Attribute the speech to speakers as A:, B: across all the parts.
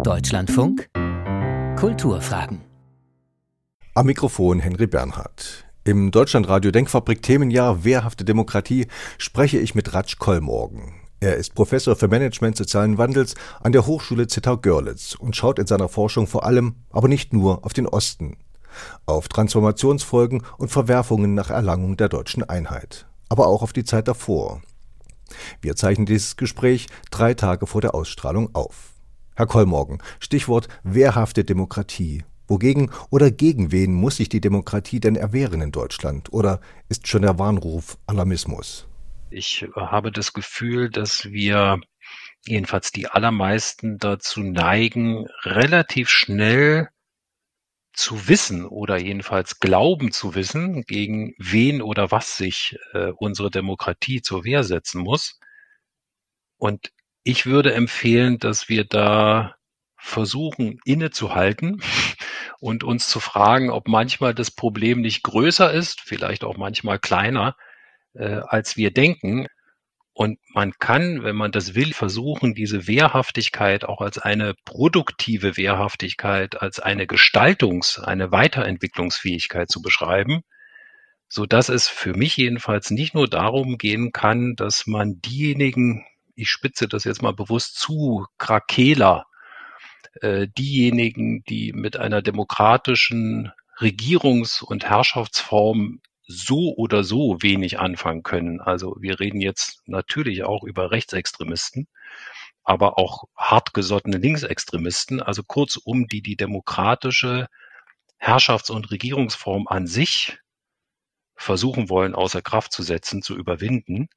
A: Deutschlandfunk Kulturfragen.
B: Am Mikrofon Henry Bernhard. Im Deutschlandradio Denkfabrik Themenjahr Wehrhafte Demokratie spreche ich mit Ratsch Kollmorgen. Er ist Professor für Management sozialen Wandels an der Hochschule Zittau-Görlitz und schaut in seiner Forschung vor allem, aber nicht nur, auf den Osten, auf Transformationsfolgen und Verwerfungen nach Erlangung der deutschen Einheit, aber auch auf die Zeit davor. Wir zeichnen dieses Gespräch drei Tage vor der Ausstrahlung auf. Herr Kollmorgen, Stichwort wehrhafte Demokratie. Wogegen oder gegen wen muss sich die Demokratie denn erwehren in Deutschland? Oder ist schon der Warnruf Alarmismus?
C: Ich habe das Gefühl, dass wir jedenfalls die allermeisten dazu neigen, relativ schnell zu wissen oder jedenfalls glauben zu wissen, gegen wen oder was sich äh, unsere Demokratie zur Wehr setzen muss. Und ich würde empfehlen, dass wir da versuchen, innezuhalten und uns zu fragen, ob manchmal das Problem nicht größer ist, vielleicht auch manchmal kleiner, äh, als wir denken. Und man kann, wenn man das will, versuchen, diese Wehrhaftigkeit auch als eine produktive Wehrhaftigkeit, als eine Gestaltungs-, eine Weiterentwicklungsfähigkeit zu beschreiben, so dass es für mich jedenfalls nicht nur darum gehen kann, dass man diejenigen ich spitze das jetzt mal bewusst zu, Krakeler, äh, diejenigen, die mit einer demokratischen Regierungs- und Herrschaftsform so oder so wenig anfangen können. Also wir reden jetzt natürlich auch über Rechtsextremisten, aber auch hartgesottene Linksextremisten, also kurzum, die die demokratische Herrschafts- und Regierungsform an sich versuchen wollen, außer Kraft zu setzen, zu überwinden.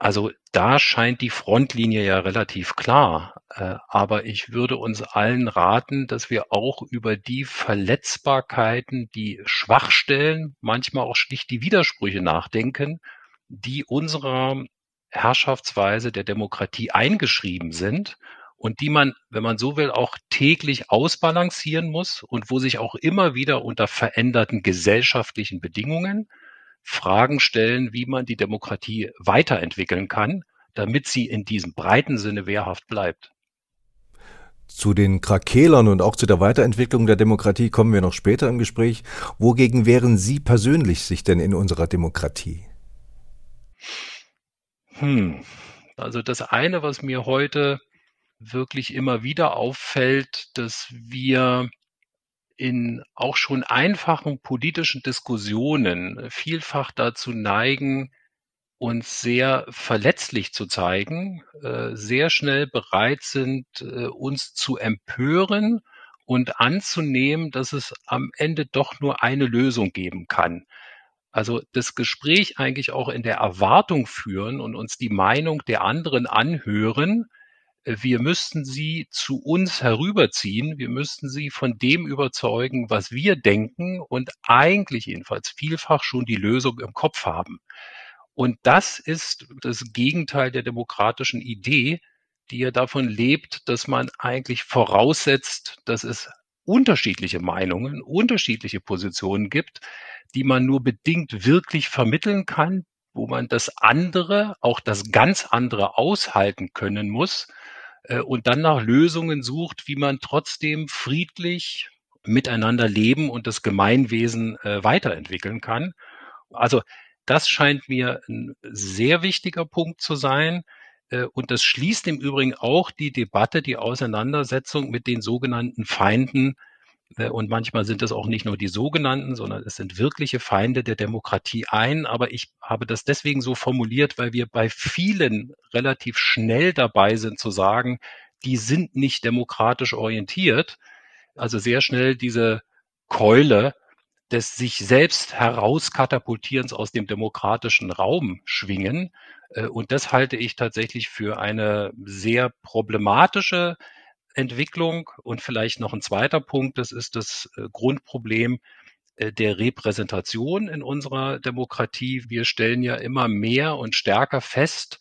C: Also da scheint die Frontlinie ja relativ klar. Äh, aber ich würde uns allen raten, dass wir auch über die Verletzbarkeiten, die Schwachstellen, manchmal auch schlicht die Widersprüche nachdenken, die unserer Herrschaftsweise der Demokratie eingeschrieben sind und die man, wenn man so will, auch täglich ausbalancieren muss und wo sich auch immer wieder unter veränderten gesellschaftlichen Bedingungen Fragen stellen, wie man die Demokratie weiterentwickeln kann, damit sie in diesem breiten Sinne wehrhaft bleibt.
B: Zu den Krakelern und auch zu der Weiterentwicklung der Demokratie kommen wir noch später im Gespräch. Wogegen wehren Sie persönlich sich denn in unserer Demokratie?
C: Hm. Also das eine, was mir heute wirklich immer wieder auffällt, dass wir in auch schon einfachen politischen Diskussionen vielfach dazu neigen, uns sehr verletzlich zu zeigen, äh, sehr schnell bereit sind, äh, uns zu empören und anzunehmen, dass es am Ende doch nur eine Lösung geben kann. Also das Gespräch eigentlich auch in der Erwartung führen und uns die Meinung der anderen anhören, wir müssten sie zu uns herüberziehen. Wir müssten sie von dem überzeugen, was wir denken und eigentlich jedenfalls vielfach schon die Lösung im Kopf haben. Und das ist das Gegenteil der demokratischen Idee, die ja davon lebt, dass man eigentlich voraussetzt, dass es unterschiedliche Meinungen, unterschiedliche Positionen gibt, die man nur bedingt wirklich vermitteln kann, wo man das andere, auch das ganz andere aushalten können muss und dann nach Lösungen sucht, wie man trotzdem friedlich miteinander leben und das Gemeinwesen äh, weiterentwickeln kann. Also das scheint mir ein sehr wichtiger Punkt zu sein. Äh, und das schließt im Übrigen auch die Debatte, die Auseinandersetzung mit den sogenannten Feinden äh, und manchmal sind es auch nicht nur die sogenannten, sondern es sind wirkliche Feinde der Demokratie ein. Aber ich habe das deswegen so formuliert, weil wir bei vielen relativ schnell dabei sind zu sagen, die sind nicht demokratisch orientiert. Also sehr schnell diese Keule des sich selbst herauskatapultierens aus dem demokratischen Raum schwingen. Äh, und das halte ich tatsächlich für eine sehr problematische Entwicklung. Und vielleicht noch ein zweiter Punkt, das ist das äh, Grundproblem äh, der Repräsentation in unserer Demokratie. Wir stellen ja immer mehr und stärker fest,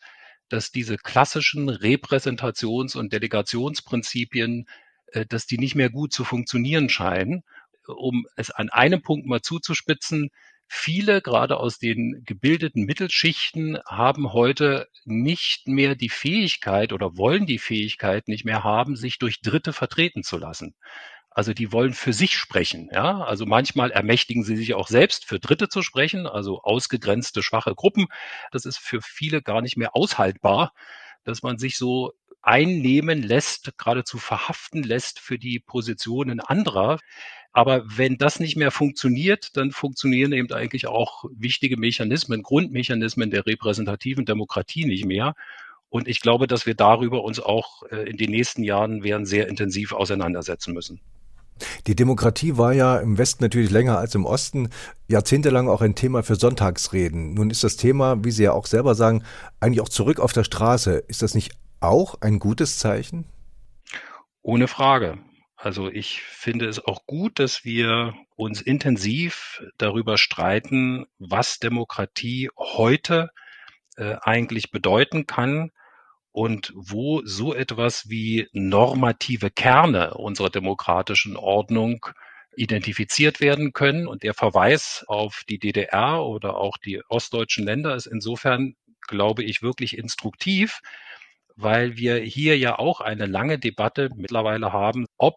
C: dass diese klassischen Repräsentations- und Delegationsprinzipien, äh, dass die nicht mehr gut zu funktionieren scheinen. Um es an einem Punkt mal zuzuspitzen, viele, gerade aus den gebildeten Mittelschichten, haben heute nicht mehr die Fähigkeit oder wollen die Fähigkeit nicht mehr haben, sich durch Dritte vertreten zu lassen. Also die wollen für sich sprechen. Ja? Also manchmal ermächtigen sie sich auch selbst, für Dritte zu sprechen, also ausgegrenzte, schwache Gruppen. Das ist für viele gar nicht mehr aushaltbar, dass man sich so einnehmen lässt, geradezu verhaften lässt für die Positionen anderer. Aber wenn das nicht mehr funktioniert, dann funktionieren eben eigentlich auch wichtige Mechanismen, Grundmechanismen der repräsentativen Demokratie nicht mehr. Und ich glaube, dass wir darüber uns auch äh, in den nächsten Jahren werden sehr intensiv auseinandersetzen müssen.
B: Die Demokratie war ja im Westen natürlich länger als im Osten, jahrzehntelang auch ein Thema für Sonntagsreden. Nun ist das Thema, wie Sie ja auch selber sagen, eigentlich auch zurück auf der Straße. Ist das nicht auch ein gutes Zeichen?
C: Ohne Frage. Also ich finde es auch gut, dass wir uns intensiv darüber streiten, was Demokratie heute äh, eigentlich bedeuten kann und wo so etwas wie normative Kerne unserer demokratischen Ordnung identifiziert werden können. Und der Verweis auf die DDR oder auch die ostdeutschen Länder ist insofern, glaube ich, wirklich instruktiv, weil wir hier ja auch eine lange Debatte mittlerweile haben, ob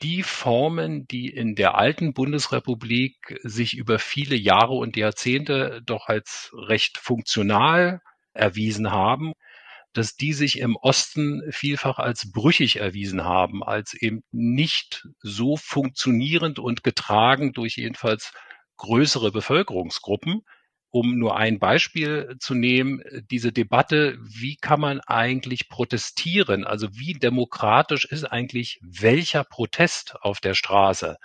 C: die Formen, die in der alten Bundesrepublik sich über viele Jahre und Jahrzehnte doch als recht funktional erwiesen haben, dass die sich im Osten vielfach als brüchig erwiesen haben, als eben nicht so funktionierend und getragen durch jedenfalls größere Bevölkerungsgruppen. Um nur ein Beispiel zu nehmen, diese Debatte, wie kann man eigentlich protestieren? Also wie demokratisch ist eigentlich welcher Protest auf der Straße?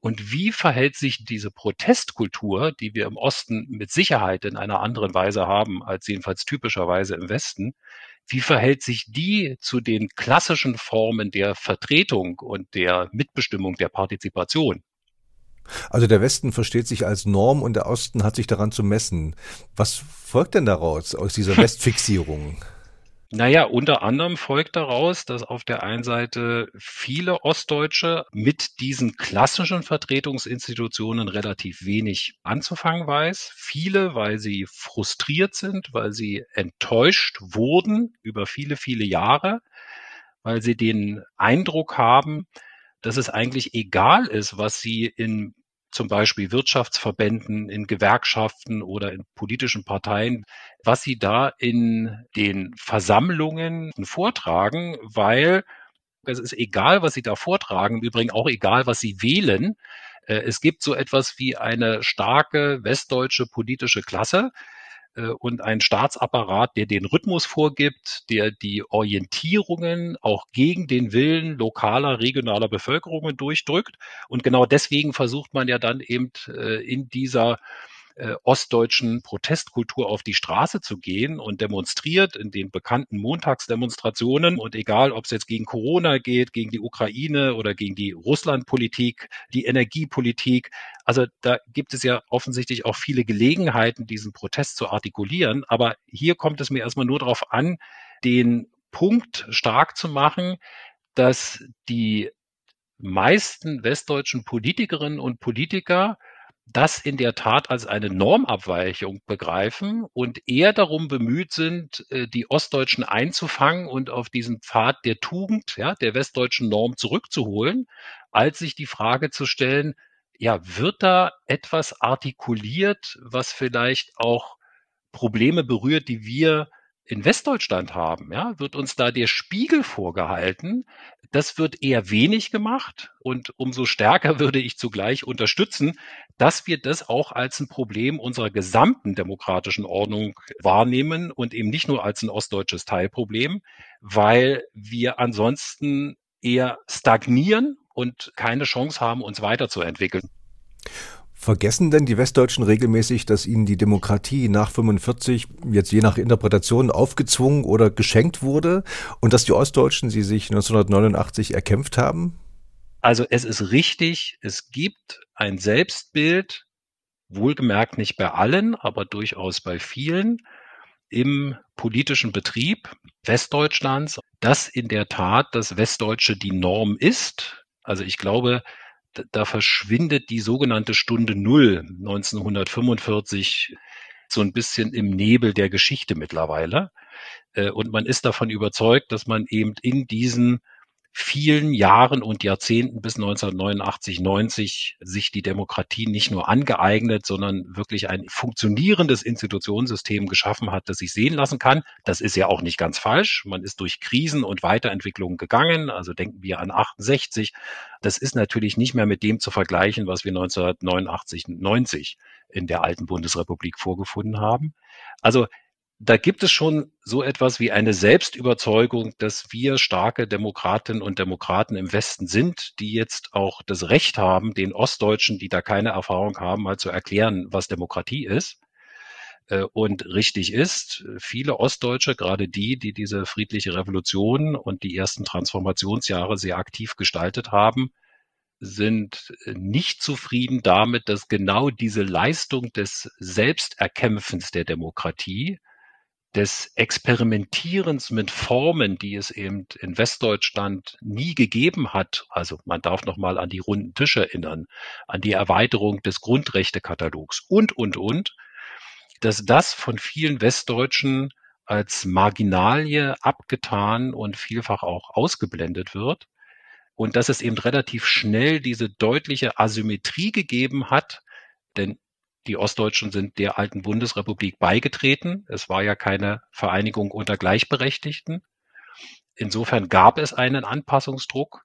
C: Und wie verhält sich diese Protestkultur, die wir im Osten mit Sicherheit in einer anderen Weise haben als jedenfalls typischerweise im Westen, wie verhält sich die zu den klassischen Formen der Vertretung und der Mitbestimmung der Partizipation?
B: Also der Westen versteht sich als Norm und der Osten hat sich daran zu messen. Was folgt denn daraus aus dieser Westfixierung?
C: Naja, unter anderem folgt daraus, dass auf der einen Seite viele Ostdeutsche mit diesen klassischen Vertretungsinstitutionen relativ wenig anzufangen weiß. Viele, weil sie frustriert sind, weil sie enttäuscht wurden über viele, viele Jahre, weil sie den Eindruck haben, dass es eigentlich egal ist, was sie in zum Beispiel Wirtschaftsverbänden, in Gewerkschaften oder in politischen Parteien, was sie da in den Versammlungen vortragen, weil es ist egal, was sie da vortragen, im Übrigen auch egal, was sie wählen. Äh, es gibt so etwas wie eine starke westdeutsche politische Klasse, und ein Staatsapparat, der den Rhythmus vorgibt, der die Orientierungen auch gegen den Willen lokaler, regionaler Bevölkerungen durchdrückt. Und genau deswegen versucht man ja dann eben äh, in dieser äh, ostdeutschen Protestkultur auf die Straße zu gehen und demonstriert in den bekannten Montagsdemonstrationen. Und egal, ob es jetzt gegen Corona geht, gegen die Ukraine oder gegen die Russlandpolitik, die Energiepolitik. Also da gibt es ja offensichtlich auch viele Gelegenheiten, diesen Protest zu artikulieren. Aber hier kommt es mir erstmal nur darauf an, den Punkt stark zu machen, dass die meisten westdeutschen Politikerinnen und Politiker das in der Tat als eine Normabweichung begreifen und eher darum bemüht sind, äh, die Ostdeutschen einzufangen und auf diesen Pfad der Tugend, ja, der westdeutschen Norm zurückzuholen, als sich die Frage zu stellen, ja, wird da etwas artikuliert, was vielleicht auch Probleme berührt, die wir in Westdeutschland haben, ja, wird uns da der Spiegel vorgehalten. Das wird eher wenig gemacht und umso stärker würde ich zugleich unterstützen, dass wir das auch als ein Problem unserer gesamten demokratischen Ordnung wahrnehmen und eben nicht nur als ein ostdeutsches Teilproblem, weil wir ansonsten eher stagnieren und keine Chance haben, uns weiterzuentwickeln.
B: Vergessen denn die Westdeutschen regelmäßig, dass ihnen die Demokratie nach 45 jetzt je nach Interpretation aufgezwungen oder geschenkt wurde und dass die Ostdeutschen sie sich 1989 erkämpft haben?
C: Also es ist richtig, es gibt ein Selbstbild, wohlgemerkt nicht bei allen, aber durchaus bei vielen im politischen Betrieb Westdeutschlands, dass in der Tat das Westdeutsche die Norm ist. Also ich glaube, da verschwindet die sogenannte Stunde Null 1945 so ein bisschen im Nebel der Geschichte mittlerweile. Äh, und man ist davon überzeugt, dass man eben in diesen vielen Jahren und Jahrzehnten bis 1989, 90 sich die Demokratie nicht nur angeeignet, sondern wirklich ein funktionierendes Institutionssystem geschaffen hat, das sich sehen lassen kann. Das ist ja auch nicht ganz falsch. Man ist durch Krisen und Weiterentwicklungen gegangen. Also denken wir an 68. Das ist natürlich nicht mehr mit dem zu vergleichen, was wir 1989, 90 in der alten Bundesrepublik vorgefunden haben. Also da gibt es schon so etwas wie eine Selbstüberzeugung, dass wir starke Demokratinnen und Demokraten im Westen sind, die jetzt auch das Recht haben, den Ostdeutschen, die da keine Erfahrung haben, mal zu erklären, was Demokratie ist äh, und richtig ist. Viele Ostdeutsche, gerade die, die diese friedliche Revolution und die ersten Transformationsjahre sehr aktiv gestaltet haben, sind nicht zufrieden damit, dass genau diese Leistung des Selbsterkämpfens der Demokratie des Experimentierens mit Formen, die es eben in Westdeutschland nie gegeben hat. Also man darf noch mal an die runden Tische erinnern, an die Erweiterung des Grundrechtekatalogs und, und, und, dass das von vielen Westdeutschen als Marginalie abgetan und vielfach auch ausgeblendet wird. Und dass es eben relativ schnell diese deutliche Asymmetrie gegeben hat, denn die Ostdeutschen sind der alten Bundesrepublik beigetreten. Es war ja keine Vereinigung unter Gleichberechtigten. Insofern gab es einen Anpassungsdruck.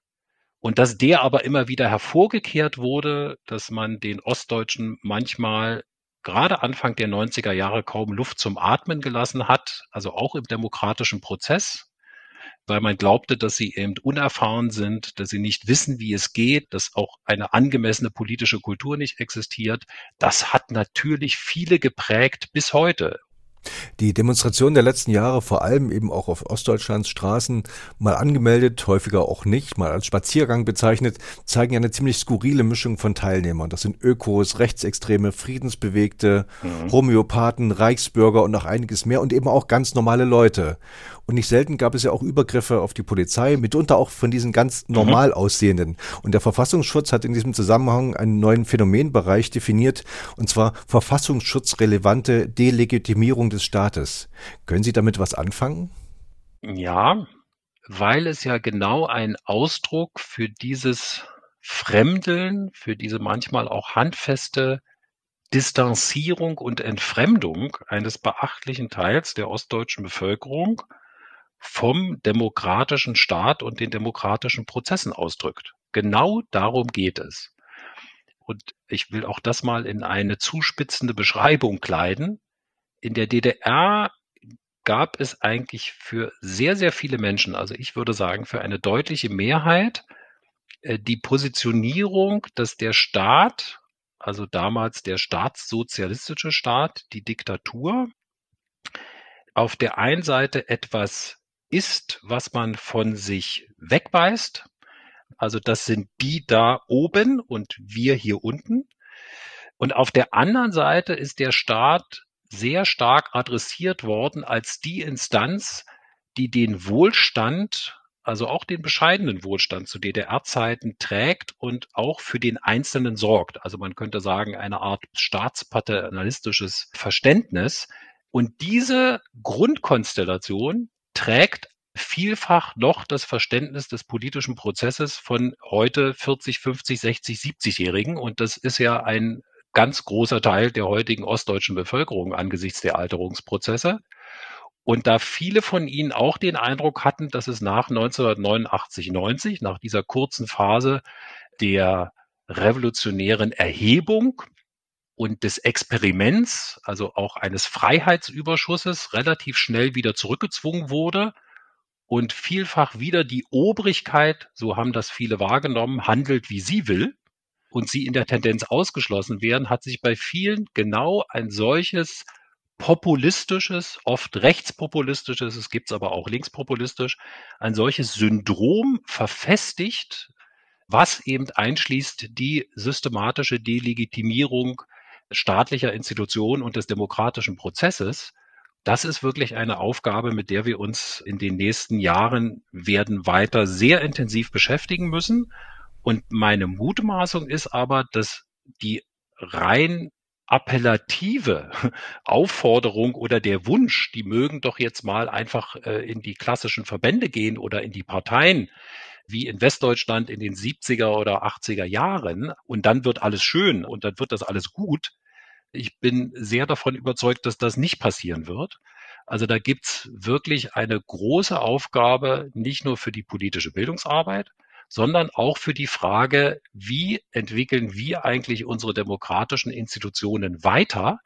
C: Und dass der aber immer wieder hervorgekehrt wurde, dass man den Ostdeutschen manchmal gerade Anfang der 90er Jahre kaum Luft zum Atmen gelassen hat, also auch im demokratischen Prozess weil man glaubte, dass sie eben unerfahren sind, dass sie nicht wissen, wie es geht, dass auch eine angemessene politische Kultur nicht existiert. Das hat natürlich viele geprägt bis heute.
B: Die Demonstrationen der letzten Jahre, vor allem eben auch auf Ostdeutschlands Straßen, mal angemeldet, häufiger auch nicht, mal als Spaziergang bezeichnet, zeigen ja eine ziemlich skurrile Mischung von Teilnehmern. Das sind Ökos, Rechtsextreme, Friedensbewegte, mhm. Homöopathen, Reichsbürger und noch einiges mehr und eben auch ganz normale Leute. Und nicht selten gab es ja auch Übergriffe auf die Polizei, mitunter auch von diesen ganz mhm. normal aussehenden. Und der Verfassungsschutz hat in diesem Zusammenhang einen neuen Phänomenbereich definiert, und zwar verfassungsschutzrelevante Delegitimierung des Staates. Können Sie damit was anfangen?
C: Ja, weil es ja genau ein Ausdruck für dieses Fremdeln, für diese manchmal auch handfeste Distanzierung und Entfremdung eines beachtlichen Teils der ostdeutschen Bevölkerung vom demokratischen Staat und den demokratischen Prozessen ausdrückt. Genau darum geht es. Und ich will auch das mal in eine zuspitzende Beschreibung kleiden. In der DDR gab es eigentlich für sehr, sehr viele Menschen, also ich würde sagen für eine deutliche Mehrheit, äh, die Positionierung, dass der Staat, also damals der staatssozialistische Staat, die Diktatur, auf der einen Seite etwas ist, was man von sich wegweist. Also das sind die da oben und wir hier unten. Und auf der anderen Seite ist der Staat sehr stark adressiert worden als die Instanz, die den Wohlstand, also auch den bescheidenen Wohlstand zu DDR-Zeiten trägt und auch für den Einzelnen sorgt. Also man könnte sagen, eine Art staatspaternalistisches Verständnis. Und diese Grundkonstellation trägt vielfach noch das Verständnis des politischen Prozesses von heute 40, 50, 60, 70-Jährigen. Und das ist ja ein ganz großer Teil der heutigen ostdeutschen Bevölkerung angesichts der Alterungsprozesse. Und da viele von ihnen auch den Eindruck hatten, dass es nach 1989, 90, nach dieser kurzen Phase der revolutionären Erhebung und des Experiments, also auch eines Freiheitsüberschusses, relativ schnell wieder zurückgezwungen wurde und vielfach wieder die Obrigkeit, so haben das viele wahrgenommen, handelt, wie sie will und sie in der Tendenz ausgeschlossen werden, hat sich bei vielen genau ein solches populistisches, oft rechtspopulistisches, es gibt es aber auch linkspopulistisch, ein solches Syndrom verfestigt, was eben einschließt die systematische Delegitimierung staatlicher Institutionen und des demokratischen Prozesses. Das ist wirklich eine Aufgabe, mit der wir uns in den nächsten Jahren werden weiter sehr intensiv beschäftigen müssen. Und meine Mutmaßung ist aber, dass die rein appellative Aufforderung oder der Wunsch, die mögen doch jetzt mal einfach äh, in die klassischen Verbände gehen oder in die Parteien, wie in Westdeutschland in den 70er oder 80er Jahren und dann wird alles schön und dann wird das alles gut. Ich bin sehr davon überzeugt, dass das nicht passieren wird. Also da gibt's wirklich eine große Aufgabe, nicht nur für die politische Bildungsarbeit, sondern auch für die Frage, wie entwickeln wir eigentlich unsere demokratischen Institutionen weiter,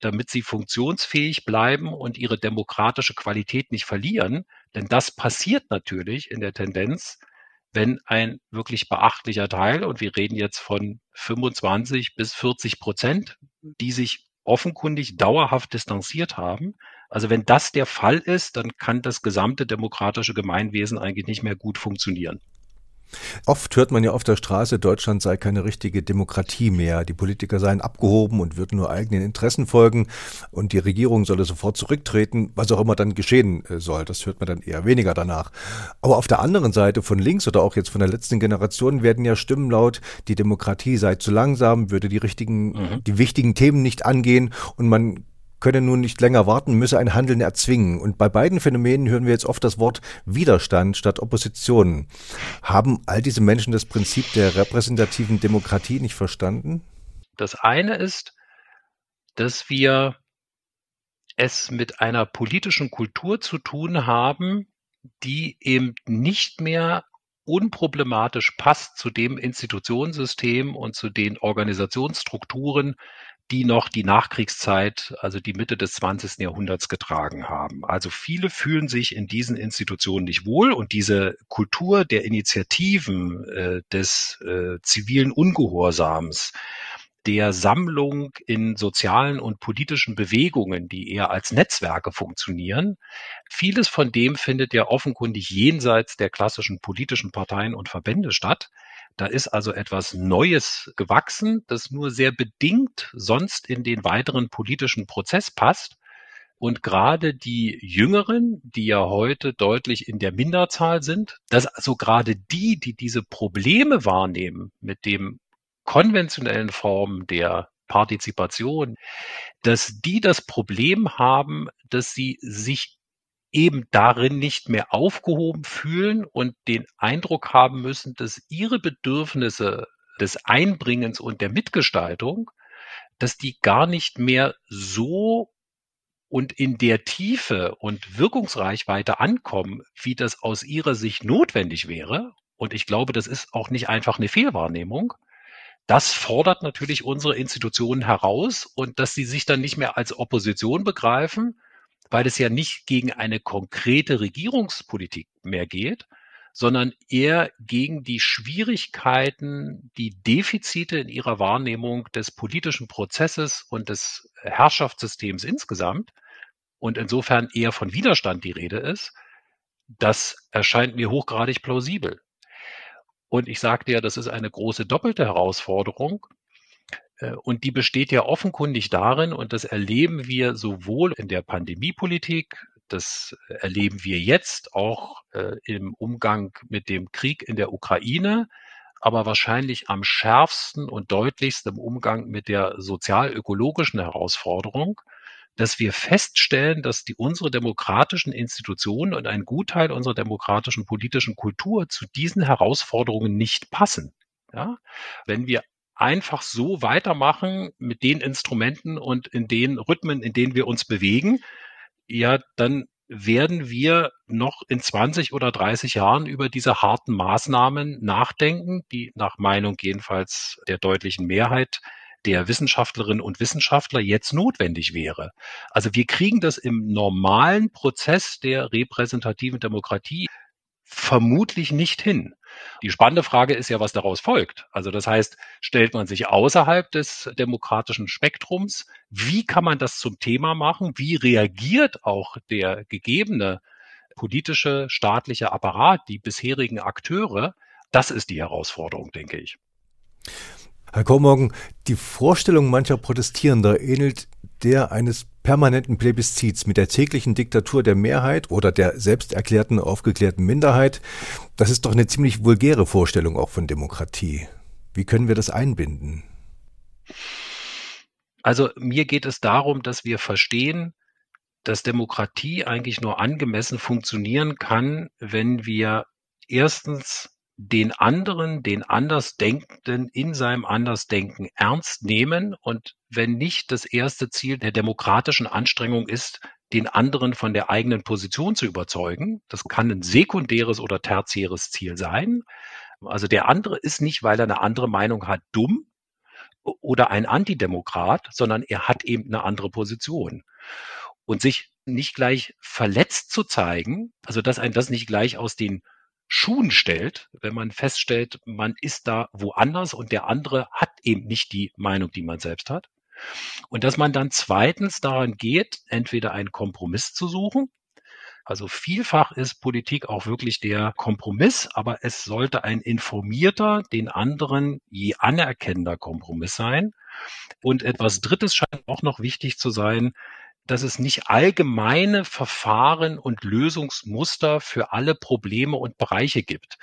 C: damit sie funktionsfähig bleiben und ihre demokratische Qualität nicht verlieren. Denn das passiert natürlich in der Tendenz, wenn ein wirklich beachtlicher Teil, und wir reden jetzt von 25 bis 40 Prozent, die sich offenkundig dauerhaft distanziert haben. Also wenn das der Fall ist, dann kann das gesamte demokratische Gemeinwesen eigentlich nicht mehr gut funktionieren.
B: Oft hört man ja auf der Straße, Deutschland sei keine richtige Demokratie mehr. Die Politiker seien abgehoben und würden nur eigenen Interessen folgen und die Regierung solle sofort zurücktreten, was auch immer dann geschehen äh, soll. Das hört man dann eher weniger danach. Aber auf der anderen Seite von links oder auch jetzt von der letzten Generation werden ja Stimmen laut, die Demokratie sei zu langsam, würde die richtigen, mhm. die wichtigen Themen nicht angehen und man könne nun nicht länger warten, müsse ein Handeln erzwingen. Und bei beiden Phänomenen hören wir jetzt oft das Wort Widerstand statt Opposition. Haben all diese Menschen das Prinzip der repräsentativen Demokratie nicht verstanden?
C: Das eine ist, dass wir es mit einer politischen Kultur zu tun haben, die eben nicht mehr unproblematisch passt zu dem Institutionssystem und zu den Organisationsstrukturen, die noch die Nachkriegszeit, also die Mitte des 20. Jahrhunderts getragen haben. Also viele fühlen sich in diesen Institutionen nicht wohl und diese Kultur der Initiativen, äh, des äh, zivilen Ungehorsams, der Sammlung in sozialen und politischen Bewegungen, die eher als Netzwerke funktionieren. Vieles von dem findet ja offenkundig jenseits der klassischen politischen Parteien und Verbände statt. Da ist also etwas Neues gewachsen, das nur sehr bedingt sonst in den weiteren politischen Prozess passt. Und gerade die Jüngeren, die ja heute deutlich in der Minderzahl sind, dass also gerade die, die diese Probleme wahrnehmen mit dem konventionellen Formen der Partizipation, dass die das Problem haben, dass sie sich eben darin nicht mehr aufgehoben fühlen und den Eindruck haben müssen, dass ihre Bedürfnisse des Einbringens und der Mitgestaltung, dass die gar nicht mehr so und in der Tiefe und Wirkungsreichweite ankommen, wie das aus ihrer Sicht notwendig wäre. Und ich glaube, das ist auch nicht einfach eine Fehlwahrnehmung. Das fordert natürlich unsere Institutionen heraus und dass sie sich dann nicht mehr als Opposition begreifen, weil es ja nicht gegen eine konkrete Regierungspolitik mehr geht, sondern eher gegen die Schwierigkeiten, die Defizite in ihrer Wahrnehmung des politischen Prozesses und des Herrschaftssystems insgesamt und insofern eher von Widerstand die Rede ist, das erscheint mir hochgradig plausibel. Und ich sagte ja, das ist eine große doppelte Herausforderung. Äh, und die besteht ja offenkundig darin, und das erleben wir sowohl in der Pandemiepolitik, das erleben wir jetzt auch äh, im Umgang mit dem Krieg in der Ukraine, aber wahrscheinlich am schärfsten und deutlichsten im Umgang mit der sozial-ökologischen Herausforderung, dass wir feststellen, dass die unsere demokratischen Institutionen und ein Gutteil unserer demokratischen politischen Kultur zu diesen Herausforderungen nicht passen. Ja? Wenn wir einfach so weitermachen mit den Instrumenten und in den Rhythmen, in denen wir uns bewegen, ja, dann werden wir noch in 20 oder 30 Jahren über diese harten Maßnahmen nachdenken, die nach Meinung jedenfalls der deutlichen Mehrheit der Wissenschaftlerinnen und Wissenschaftler jetzt notwendig wäre. Also wir kriegen das im normalen Prozess der repräsentativen Demokratie vermutlich nicht hin. Die spannende Frage ist ja, was daraus folgt. Also das heißt, stellt man sich außerhalb des demokratischen Spektrums? Wie kann man das zum Thema machen? Wie reagiert auch der gegebene politische, staatliche Apparat, die bisherigen Akteure? Das ist die Herausforderung, denke ich.
B: Herr Kormorgen, die Vorstellung mancher Protestierender ähnelt der eines permanenten Plebiszits mit der täglichen Diktatur der Mehrheit oder der selbsterklärten aufgeklärten Minderheit. Das ist doch eine ziemlich vulgäre Vorstellung auch von Demokratie. Wie können wir das einbinden?
C: Also mir geht es darum, dass wir verstehen, dass Demokratie eigentlich nur angemessen funktionieren kann, wenn wir erstens den anderen, den Andersdenkenden in seinem Andersdenken ernst nehmen und wenn nicht das erste Ziel der demokratischen Anstrengung ist, den anderen von der eigenen Position zu überzeugen. Das kann ein sekundäres oder tertiäres Ziel sein. Also der andere ist nicht, weil er eine andere Meinung hat, dumm oder ein Antidemokrat, sondern er hat eben eine andere Position. Und sich nicht gleich verletzt zu zeigen, also dass ein das nicht gleich aus den Schuhen stellt, wenn man feststellt, man ist da woanders und der andere hat eben nicht die Meinung, die man selbst hat. Und dass man dann zweitens daran geht, entweder einen Kompromiss zu suchen. Also vielfach ist Politik auch wirklich der Kompromiss, aber es sollte ein informierter, den anderen je anerkennender Kompromiss sein. Und etwas Drittes scheint auch noch wichtig zu sein, dass es nicht allgemeine Verfahren und Lösungsmuster für alle Probleme und Bereiche gibt.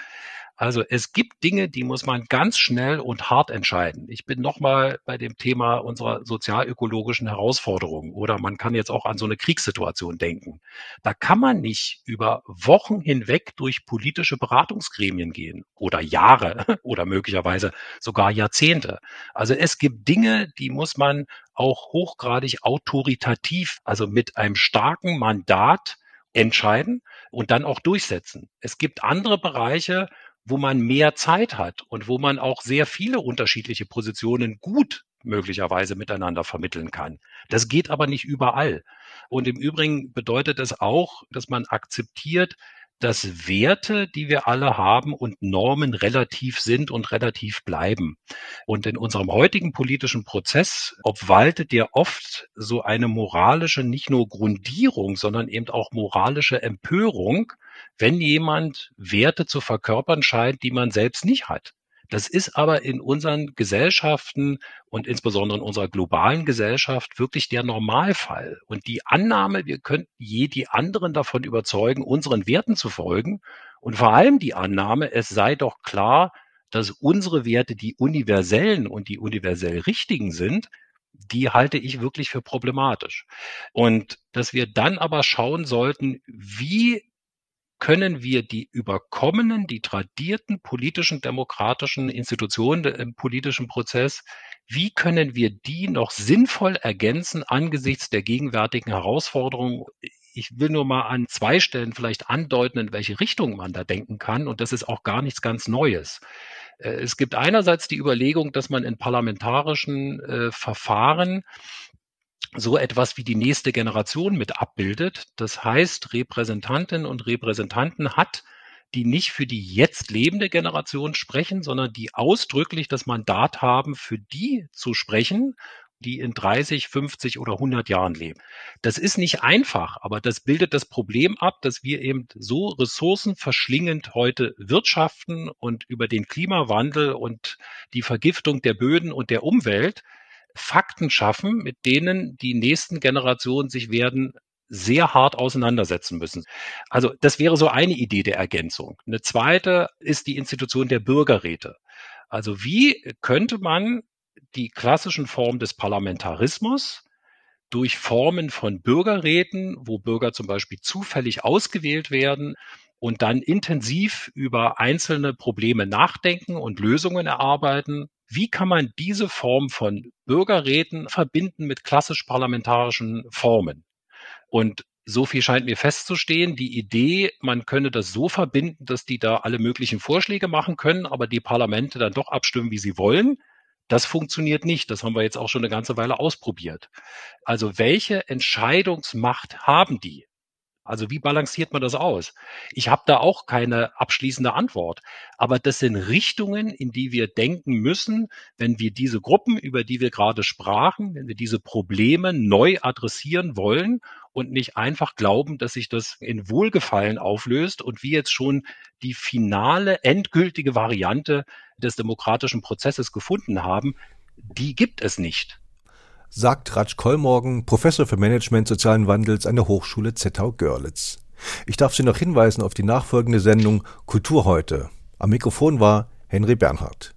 C: Also es gibt Dinge, die muss man ganz schnell und hart entscheiden. Ich bin nochmal bei dem Thema unserer sozialökologischen Herausforderungen oder man kann jetzt auch an so eine Kriegssituation denken. Da kann man nicht über Wochen hinweg durch politische Beratungsgremien gehen oder Jahre oder möglicherweise sogar Jahrzehnte. Also es gibt Dinge, die muss man auch hochgradig autoritativ, also mit einem starken Mandat entscheiden und dann auch durchsetzen. Es gibt andere Bereiche, wo man mehr Zeit hat und wo man auch sehr viele unterschiedliche Positionen gut möglicherweise miteinander vermitteln kann. Das geht aber nicht überall. Und im Übrigen bedeutet es auch, dass man akzeptiert, dass Werte, die wir alle haben und Normen relativ sind und relativ bleiben. Und in unserem heutigen politischen Prozess obwaltet ja oft so eine moralische, nicht nur Grundierung, sondern eben auch moralische Empörung, wenn jemand Werte zu verkörpern scheint, die man selbst nicht hat. Das ist aber in unseren Gesellschaften und insbesondere in unserer globalen Gesellschaft wirklich der Normalfall. Und die Annahme, wir könnten je die anderen davon überzeugen, unseren Werten zu folgen und vor allem die Annahme, es sei doch klar, dass unsere Werte die universellen und die universell richtigen sind, die halte ich wirklich für problematisch. Und dass wir dann aber schauen sollten, wie können wir die überkommenen, die tradierten politischen, demokratischen Institutionen im politischen Prozess, wie können wir die noch sinnvoll ergänzen angesichts der gegenwärtigen Herausforderungen? Ich will nur mal an zwei Stellen vielleicht andeuten, in welche Richtung man da denken kann. Und das ist auch gar nichts ganz Neues. Äh, es gibt einerseits die Überlegung, dass man in parlamentarischen äh, Verfahren so etwas wie die nächste Generation mit abbildet. Das heißt, Repräsentantinnen und Repräsentanten hat, die nicht für die jetzt lebende Generation sprechen, sondern die ausdrücklich das Mandat haben, für die zu sprechen, die in 30, 50 oder 100 Jahren leben. Das ist nicht einfach, aber das bildet das Problem ab, dass wir eben so ressourcenverschlingend heute wirtschaften und über den Klimawandel und die Vergiftung der Böden und der Umwelt Fakten schaffen, mit denen die nächsten Generationen sich werden sehr hart auseinandersetzen müssen. Also das wäre so eine Idee der Ergänzung. Eine zweite ist die Institution der Bürgerräte. Also wie könnte man die klassischen Formen des Parlamentarismus durch Formen von Bürgerräten, wo Bürger zum Beispiel zufällig ausgewählt werden, und dann intensiv über einzelne Probleme nachdenken und Lösungen erarbeiten. Wie kann man diese Form von Bürgerräten verbinden mit klassisch parlamentarischen Formen? Und so viel scheint mir festzustehen. Die Idee, man könne das so verbinden, dass die da alle möglichen Vorschläge machen können, aber die Parlamente dann doch abstimmen, wie sie wollen. Das funktioniert nicht. Das haben wir jetzt auch schon eine ganze Weile ausprobiert. Also welche Entscheidungsmacht haben die? Also wie balanciert man das aus? Ich habe da auch keine abschließende Antwort. Aber das sind Richtungen, in die wir denken müssen, wenn wir diese Gruppen, über die wir gerade sprachen, wenn wir diese Probleme neu adressieren wollen und nicht einfach glauben, dass sich das in Wohlgefallen auflöst und wir jetzt schon die finale, endgültige Variante des demokratischen Prozesses gefunden haben. Die gibt es nicht.
B: Sagt Ratsch Kollmorgen, Professor für Management sozialen Wandels an der Hochschule Zettau-Görlitz. Ich darf Sie noch hinweisen auf die nachfolgende Sendung Kultur heute. Am Mikrofon war Henry Bernhard.